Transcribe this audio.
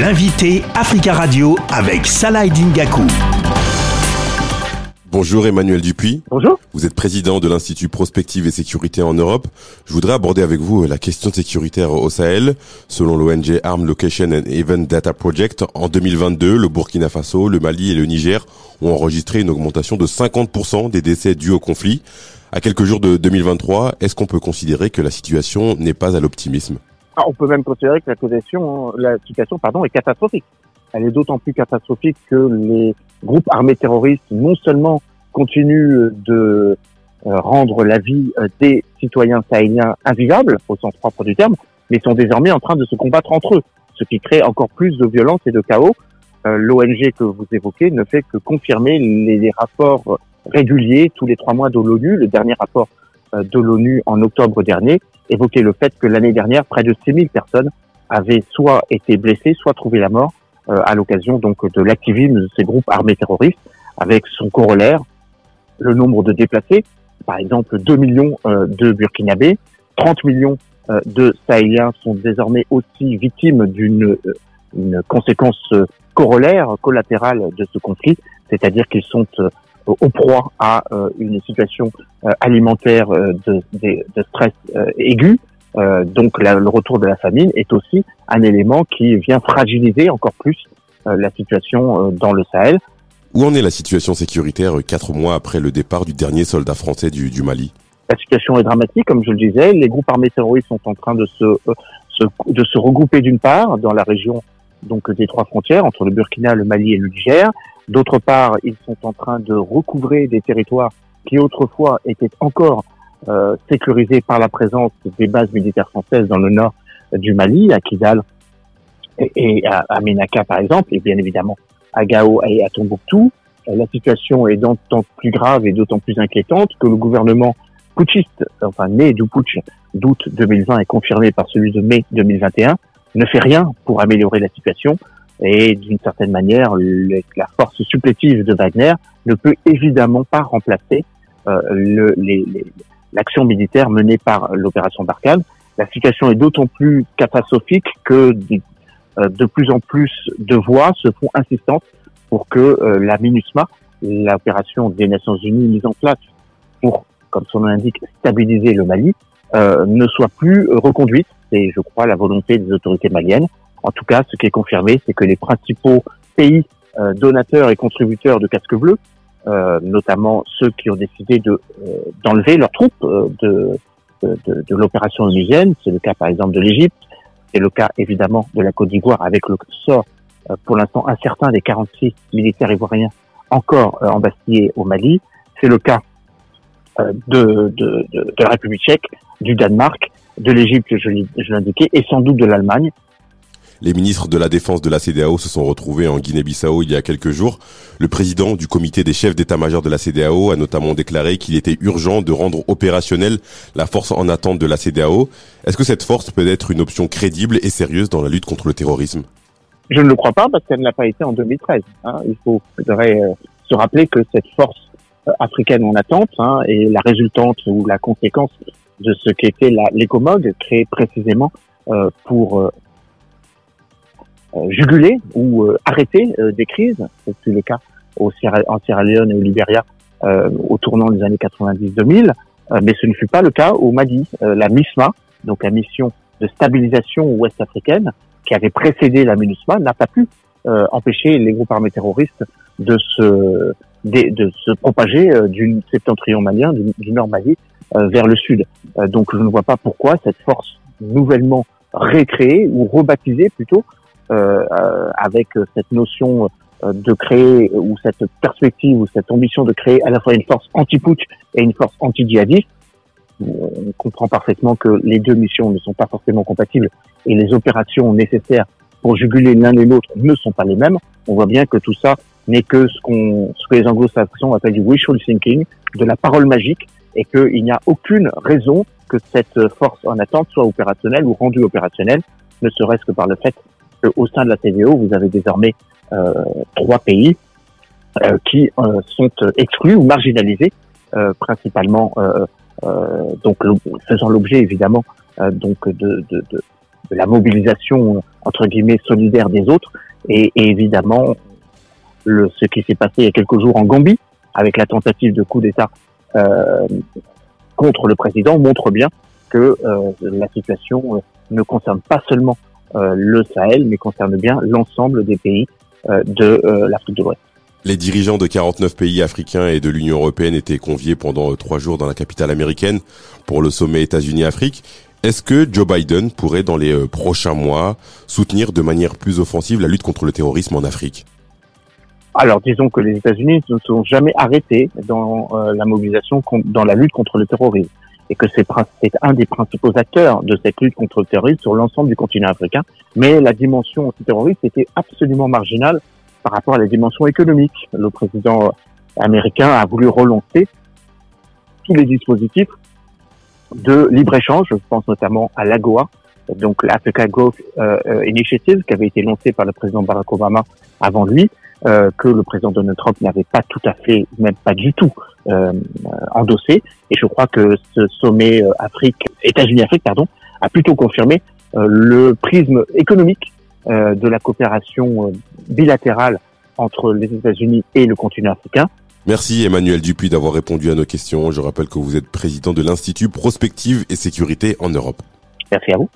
L'invité Africa Radio avec Salah Dingaku. Bonjour Emmanuel Dupuis. Bonjour. Vous êtes président de l'Institut Prospective et Sécurité en Europe. Je voudrais aborder avec vous la question sécuritaire au Sahel. Selon l'ONG Arm Location and Event Data Project, en 2022, le Burkina Faso, le Mali et le Niger ont enregistré une augmentation de 50% des décès dus au conflit. À quelques jours de 2023, est-ce qu'on peut considérer que la situation n'est pas à l'optimisme? Ah, On peut même considérer que la situation, la situation pardon, est catastrophique. Elle est d'autant plus catastrophique que les groupes armés terroristes non seulement continuent de euh, rendre la vie euh, des citoyens sahéliens invivable au sens propre du terme, mais sont désormais en train de se combattre entre eux, ce qui crée encore plus de violence et de chaos. Euh, L'ONG que vous évoquez ne fait que confirmer les, rapports régulier tous les trois mois de l'ONU. Le dernier rapport de l'ONU en octobre dernier évoquait le fait que l'année dernière, près de 6000 personnes avaient soit été blessées, soit trouvé la mort euh, à l'occasion donc de l'activisme de ces groupes armés terroristes, avec son corollaire, le nombre de déplacés, par exemple 2 millions euh, de Burkinabés, 30 millions de Sahéliens sont désormais aussi victimes d'une une conséquence corollaire, collatérale de ce conflit, c'est-à-dire qu'ils sont au proie à euh, une situation euh, alimentaire euh, de, de, de, stress aigu. donc le retour de la famine est aussi un élément qui vient fragiliser encore plus la situation dans le Sahel. Où en est la situation sécuritaire quatre mois après le départ du dernier soldat français du, du Mali? La situation est dramatique, comme je le disais. Les groupes armés terroristes sont en train de se, se de se regrouper d'une part dans la région donc des trois frontières entre le Burkina, le Mali et le Niger. D'autre part, ils sont en train de recouvrer des territoires qui autrefois étaient encore euh, sécurisés par la présence des bases militaires françaises dans le nord du Mali, à Kidal et, à, Menaka par exemple, et bien évidemment à Gao et à Tombouctou. Euh, la situation est d'autant plus grave et d'autant plus inquiétante que le gouvernement putschiste, enfin né du putsch d'août 2020 et confirmé par celui de mai 2021, ne fait rien pour améliorer la situation et d'une certaine manière, la force supplétive de Wagner ne peut évidemment pas remplacer euh, l'action militaire menée par l'opération Barkhane. La situation est d'autant plus catastrophique que euh, de, plus en plus de voix se font insistantes pour que euh, la MINUSMA, l'opération des Nations Unies mise en place pour, comme son nom l'indique, stabiliser le Mali, euh, ne soit plus reconduite. C'est, je crois, la volonté des autorités maliennes. En tout cas, ce qui est confirmé, c'est que les principaux pays euh, donateurs et contributeurs de casques bleus, euh, notamment ceux qui ont décidé de euh, d'enlever leurs troupes de, de, de, l'opération onusienne, c'est le cas par exemple de l'Égypte, c'est le cas évidemment de la Côte d'Ivoire avec le sort pour l'instant incertain des 46 militaires ivoiriens encore embastillés au Mali, c'est le cas de, de, de, la République tchèque, du Danemark, de l'Égypte, je l'indiquais, et sans doute de l'Allemagne. Les ministres de la Défense de la CDAO se sont retrouvés en Guinée-Bissau il y a quelques jours. Le président du comité des chefs d'état-major de la CDAO a notamment déclaré qu'il était urgent de rendre opérationnelle la force en attente de la CDAO. Est-ce que cette force peut être une option crédible et sérieuse dans la lutte contre le terrorisme? Je ne le crois pas parce qu'elle ne l'a pas été en 2013. Hein. Il faudrait, euh, se rappeler que cette force euh, africaine en attente hein, est la résultante ou la conséquence de ce qu'était l'écomog créé précisément euh, pour juguler ou euh, arrêter euh, des crises. C'est le cas au Sierra, en Sierra Leone et au Libéria au tournant des années 90-2000. mais ce ne fut pas le cas au Mali. la MISMA, donc la mission de stabilisation ouest-africaine, qui avait précédé la MINUSMA, n'a pas pu empêcher les groupes armés terroristes de se, de, se propager du septentrion malien, du, nord Mali, vers le sud. donc je ne vois pas pourquoi cette force nouvellement récréée ou rebaptisée plutôt euh, euh, avec cette notion euh, de créer ou cette perspective ou cette ambition de créer à la fois une force anti-putsch et une force anti-djihadiste. On comprend parfaitement que les deux missions ne sont pas forcément compatibles et les opérations nécessaires pour juguler l'un et l'autre ne sont pas les mêmes. On voit bien que tout ça n'est que ce, qu'on, ce que les anglo-saxons appellent du wishful thinking, de la parole magique, et qu'il n'y a aucune raison que cette force en attente soit opérationnelle ou rendue opérationnelle, ne serait-ce que par le fait au sein de la CDO, vous avez désormais euh, trois pays euh, qui euh, sont exclus ou marginalisés, principalement donc faisant l'objet évidemment donc de, la mobilisation entre guillemets solidaire des autres. Et, évidemment, ce qui s'est passé il y a quelques jours en Gambie, avec la tentative de coup d'État contre le président, montre bien que la situation ne concerne pas seulement le Sahel, mais concerne bien l'ensemble des pays euh, de l'Afrique de l'Ouest. Les dirigeants de 49 pays africains et de l'Union européenne étaient conviés pendant trois jours dans la capitale américaine pour le sommet États-Unis-Afrique. Est-ce que Joe Biden pourrait, dans les prochains mois, soutenir de manière plus offensive la lutte contre le terrorisme en Afrique? Alors, disons que les États-Unis ne sont jamais arrêtés dans la mobilisation, dans la lutte contre le terrorisme et que c'est un des principaux acteurs de cette lutte contre le terrorisme sur l'ensemble du continent africain. Mais la dimension antiterroriste était absolument marginale par rapport à la dimension économique. Le président américain a voulu relancer tous les dispositifs de libre-échange, je pense notamment à l'AGOA, donc l'Africa Growth euh, euh, Initiative, qui avait été lancée par le président Barack Obama avant lui, euh, que le président Donald Trump n'avait pas tout à fait, même pas du tout euh, endossé. Et je crois que ce sommet euh, Afrique, États-Unis-Afrique, pardon, a plutôt confirmé euh, le prisme économique de la coopération bilatérale entre les États-Unis et le continent africain. Merci Emmanuel Dupuis d'avoir répondu à nos questions. Je rappelle que vous êtes président de l'Institut Prospective et Sécurité en Europe. Merci à vous.